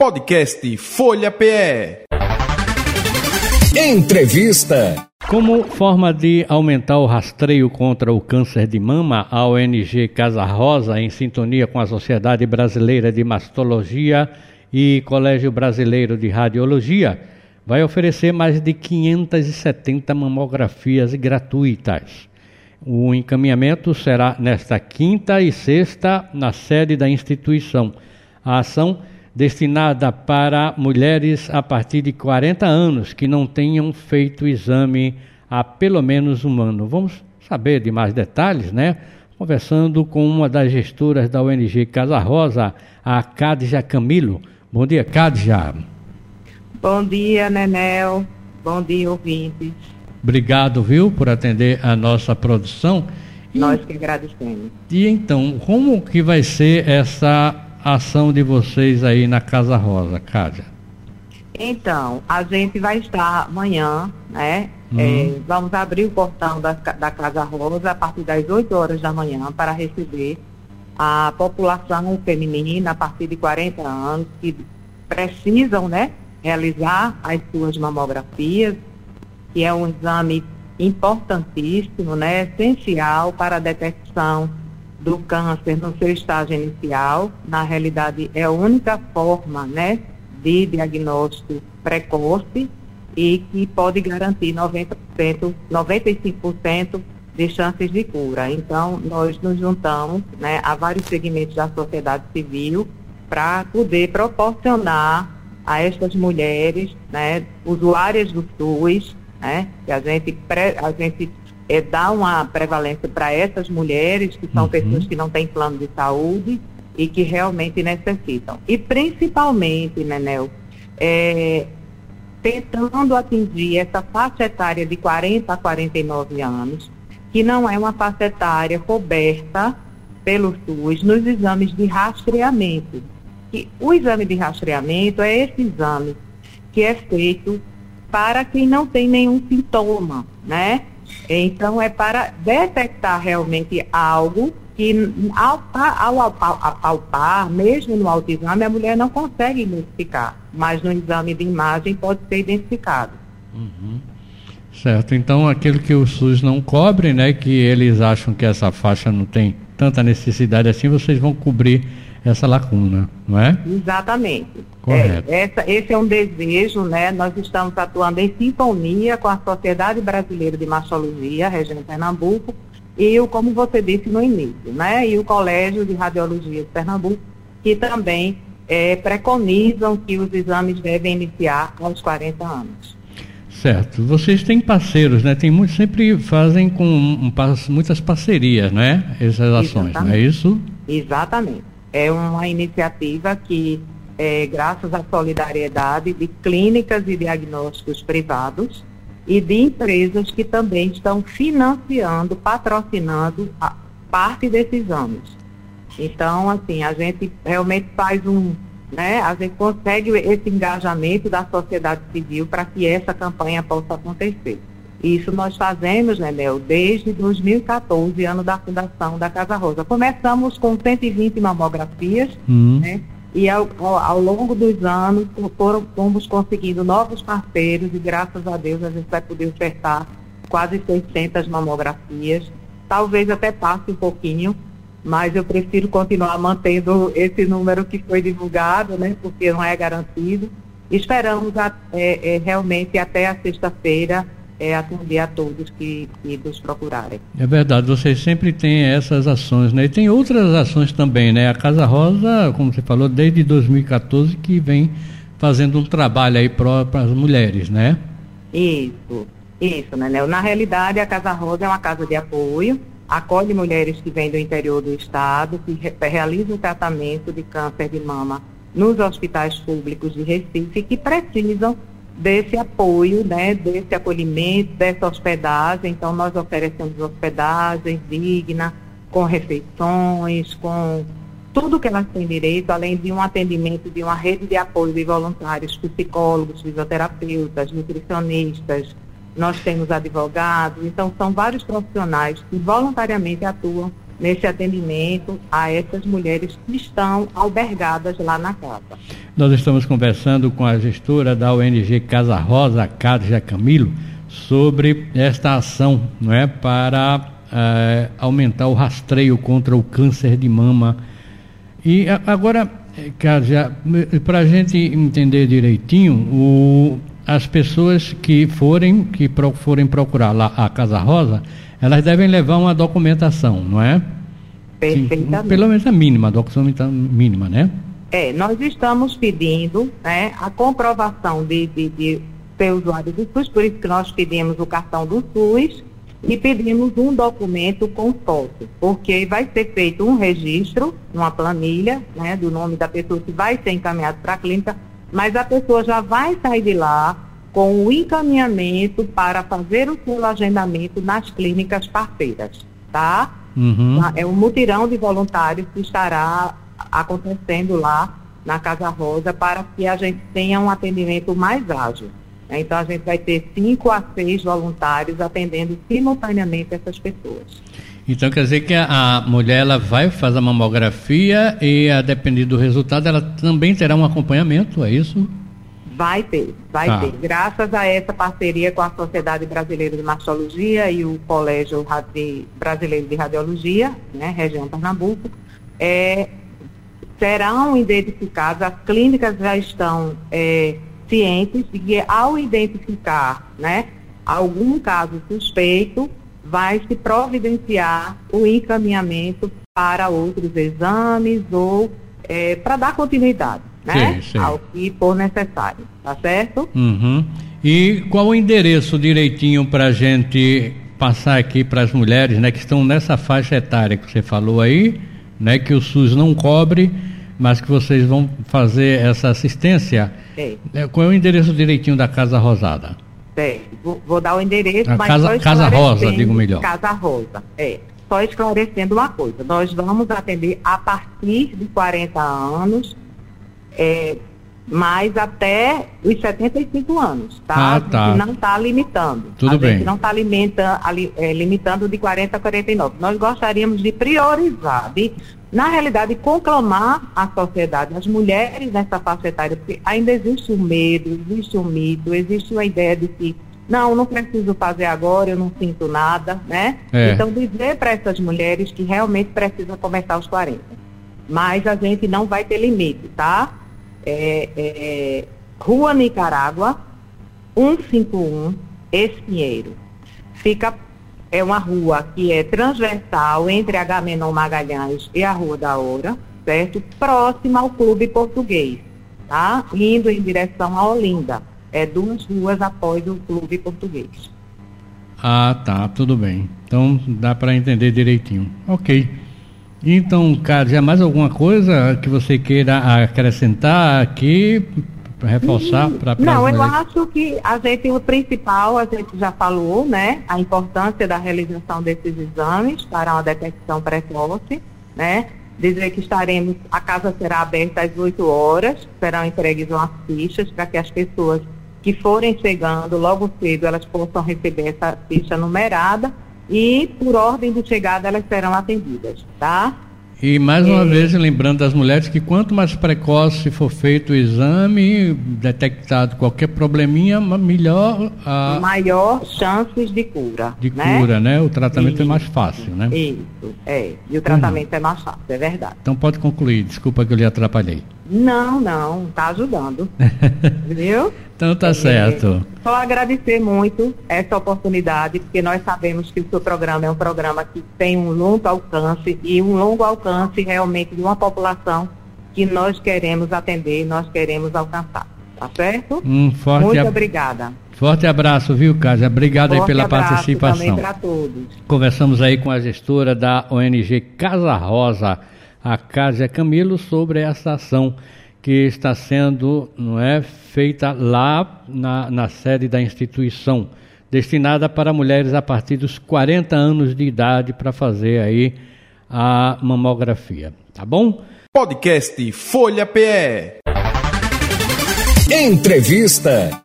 Podcast Folha PE. Entrevista. Como forma de aumentar o rastreio contra o câncer de mama, a ONG Casa Rosa, em sintonia com a Sociedade Brasileira de Mastologia e Colégio Brasileiro de Radiologia, vai oferecer mais de 570 mamografias gratuitas. O encaminhamento será nesta quinta e sexta na sede da instituição. A ação destinada para mulheres a partir de 40 anos que não tenham feito exame há pelo menos um ano. Vamos saber de mais detalhes, né? Conversando com uma das gestoras da ONG Casa Rosa, a Cadja Camilo. Bom dia, Cadja. Bom dia, Nenel. Bom dia, ouvintes. Obrigado, viu, por atender a nossa produção. E, Nós que agradecemos. E então, como que vai ser essa ação de vocês aí na Casa Rosa, Cádia? Então, a gente vai estar amanhã, né? Uhum. É, vamos abrir o portão da, da Casa Rosa a partir das 8 horas da manhã para receber a população feminina a partir de 40 anos que precisam, né, realizar as suas mamografias, que é um exame importantíssimo, né, essencial para a detecção do câncer no seu estágio inicial. Na realidade, é a única forma né, de diagnóstico precoce e que pode garantir 90%, 95% de chances de cura. Então, nós nos juntamos né, a vários segmentos da sociedade civil para poder proporcionar a estas mulheres, né, usuárias do SUS, né, que a gente, a gente é dar uma prevalência para essas mulheres, que são uhum. pessoas que não têm plano de saúde e que realmente necessitam. E principalmente, Nenel, é, tentando atingir essa faixa etária de 40 a 49 anos, que não é uma faixa etária coberta pelo SUS nos exames de rastreamento. E o exame de rastreamento é esse exame que é feito para quem não tem nenhum sintoma, né? Então, é para detectar realmente algo que, ao, ao apalpar, mesmo no autoexame, a mulher não consegue identificar, mas no exame de imagem pode ser identificado. Uhum. Certo, então aquilo que o SUS não cobre, né, que eles acham que essa faixa não tem tanta necessidade assim, vocês vão cobrir essa lacuna, não é? Exatamente. Correto. É, essa, esse é um desejo, né? Nós estamos atuando em sintonia com a Sociedade Brasileira de Mastologia, região Pernambuco, e o, como você disse no início, né? E o Colégio de Radiologia de Pernambuco, que também é, preconizam que os exames devem iniciar aos 40 anos. Certo. Vocês têm parceiros, né? Tem muito, sempre fazem com um, muitas parcerias, né? Essas ações, Exatamente. não é isso? Exatamente. É uma iniciativa que, é, graças à solidariedade de clínicas e diagnósticos privados e de empresas que também estão financiando, patrocinando parte desses anos. Então, assim, a gente realmente faz um, né, a gente consegue esse engajamento da sociedade civil para que essa campanha possa acontecer. Isso nós fazemos, né, Mel, desde 2014, ano da fundação da Casa Rosa. Começamos com 120 mamografias, uhum. né? E ao, ao, longo dos anos foram, fomos conseguindo novos parceiros e graças a Deus a gente vai poder ofertar quase 600 mamografias. Talvez até passe um pouquinho, mas eu prefiro continuar mantendo esse número que foi divulgado, né? Porque não é garantido. Esperamos a, é, é, realmente até a sexta-feira é, atender a todos que, que nos procurarem. É verdade, vocês sempre têm essas ações, né? E tem outras ações também, né? A Casa Rosa, como você falou, desde 2014 que vem fazendo um trabalho aí para as mulheres, né? Isso, isso, né? Na realidade, a Casa Rosa é uma casa de apoio, acolhe mulheres que vêm do interior do estado, que re realizam tratamento de câncer de mama nos hospitais públicos de Recife, que precisam desse apoio, né, desse acolhimento, dessa hospedagem. Então, nós oferecemos hospedagem digna, com refeições, com tudo que elas têm direito, além de um atendimento de uma rede de apoio de voluntários, psicólogos, fisioterapeutas, nutricionistas, nós temos advogados, então são vários profissionais que voluntariamente atuam nesse atendimento a essas mulheres que estão albergadas lá na casa. Nós estamos conversando com a gestora da ONG Casa Rosa, Cádia Camilo, sobre esta ação não é, para é, aumentar o rastreio contra o câncer de mama. E agora, Cádia, para a gente entender direitinho, o, as pessoas que forem, que pro, forem procurar lá a Casa Rosa, elas devem levar uma documentação, não é? Perfeitamente. pelo menos a mínima, a documentação mínima, né? É, nós estamos pedindo né, a comprovação de, de, de ser usuário do SUS, por isso que nós pedimos o cartão do SUS e pedimos um documento com foto, porque vai ser feito um registro, uma planilha, né, do nome da pessoa que vai ser encaminhado para a clínica, mas a pessoa já vai sair de lá com o encaminhamento para fazer o seu agendamento nas clínicas parceiras, tá? Uhum. É um mutirão de voluntários que estará acontecendo lá na Casa Rosa para que a gente tenha um atendimento mais ágil. Então a gente vai ter cinco a seis voluntários atendendo simultaneamente essas pessoas. Então quer dizer que a, mulher ela vai fazer a mamografia e a depender do resultado ela também terá um acompanhamento, é isso? Vai ter, vai ah. ter. Graças a essa parceria com a Sociedade Brasileira de Mastologia e o Colégio Brasileiro de Radiologia, né, região Pernambuco, é, serão identificadas, as clínicas já estão é, cientes de que ao identificar né, algum caso suspeito, vai se providenciar o encaminhamento para outros exames ou é, para dar continuidade né, sim, sim. ao que for necessário, tá certo? Uhum. E qual o endereço direitinho para a gente passar aqui para as mulheres né, que estão nessa faixa etária que você falou aí, né, que o SUS não cobre mas que vocês vão fazer essa assistência. É. Qual é o endereço direitinho da Casa Rosada? É, vou, vou dar o endereço, a mas casa, casa Rosa, digo melhor. Casa Rosa, é. Só esclarecendo uma coisa, nós vamos atender a partir de 40 anos, é, mas até os 75 anos, tá? Ah, tá. não está limitando. Tudo a bem. não está limita, é, limitando de 40 a 49. Nós gostaríamos de priorizar, de na realidade, conclamar a sociedade, as mulheres nessa faixa etária, porque ainda existe um medo, existe um mito, existe uma ideia de que não, não preciso fazer agora, eu não sinto nada, né? É. Então, dizer para essas mulheres que realmente precisam começar aos 40. Mas a gente não vai ter limite, tá? É, é, Rua Nicarágua, 151, Espinheiro. Fica é uma rua que é transversal entre a Gamenon Magalhães e a Rua da Oura, certo? Próxima ao Clube Português, tá? Indo em direção a Olinda. É duas ruas após o Clube Português. Ah, tá, tudo bem. Então dá para entender direitinho. Ok. Então, Cádia, mais alguma coisa que você queira acrescentar aqui para reforçar para Não, eu acho que a gente, o principal, a gente já falou, né? A importância da realização desses exames para uma detecção precoce, né? Dizer que estaremos, a casa será aberta às 8 horas, serão entregues umas fichas para que as pessoas que forem chegando logo cedo, elas possam receber essa ficha numerada e, por ordem de chegada, elas serão atendidas, tá? E mais uma é. vez, lembrando das mulheres que quanto mais precoce for feito o exame, detectado qualquer probleminha, melhor a... Maior chances de cura. De né? cura, né? O tratamento Isso. é mais fácil, né? Isso, é. E o tratamento uhum. é mais fácil, é verdade. Então pode concluir, desculpa que eu lhe atrapalhei. Não, não, tá ajudando. Viu? Então tá é, certo. Só agradecer muito essa oportunidade, porque nós sabemos que o seu programa é um programa que tem um longo alcance e um longo alcance realmente de uma população que nós queremos atender, nós queremos alcançar. Tá certo? Um forte Muito obrigada. Forte abraço, viu, Cásia? Obrigado aí pela participação. Também para todos. Conversamos aí com a gestora da ONG Casa Rosa a Cásia Camilo sobre essa ação que está sendo não é, feita lá na, na sede da instituição, destinada para mulheres a partir dos 40 anos de idade para fazer aí a mamografia. Tá bom? Podcast Folha PE. Entrevista.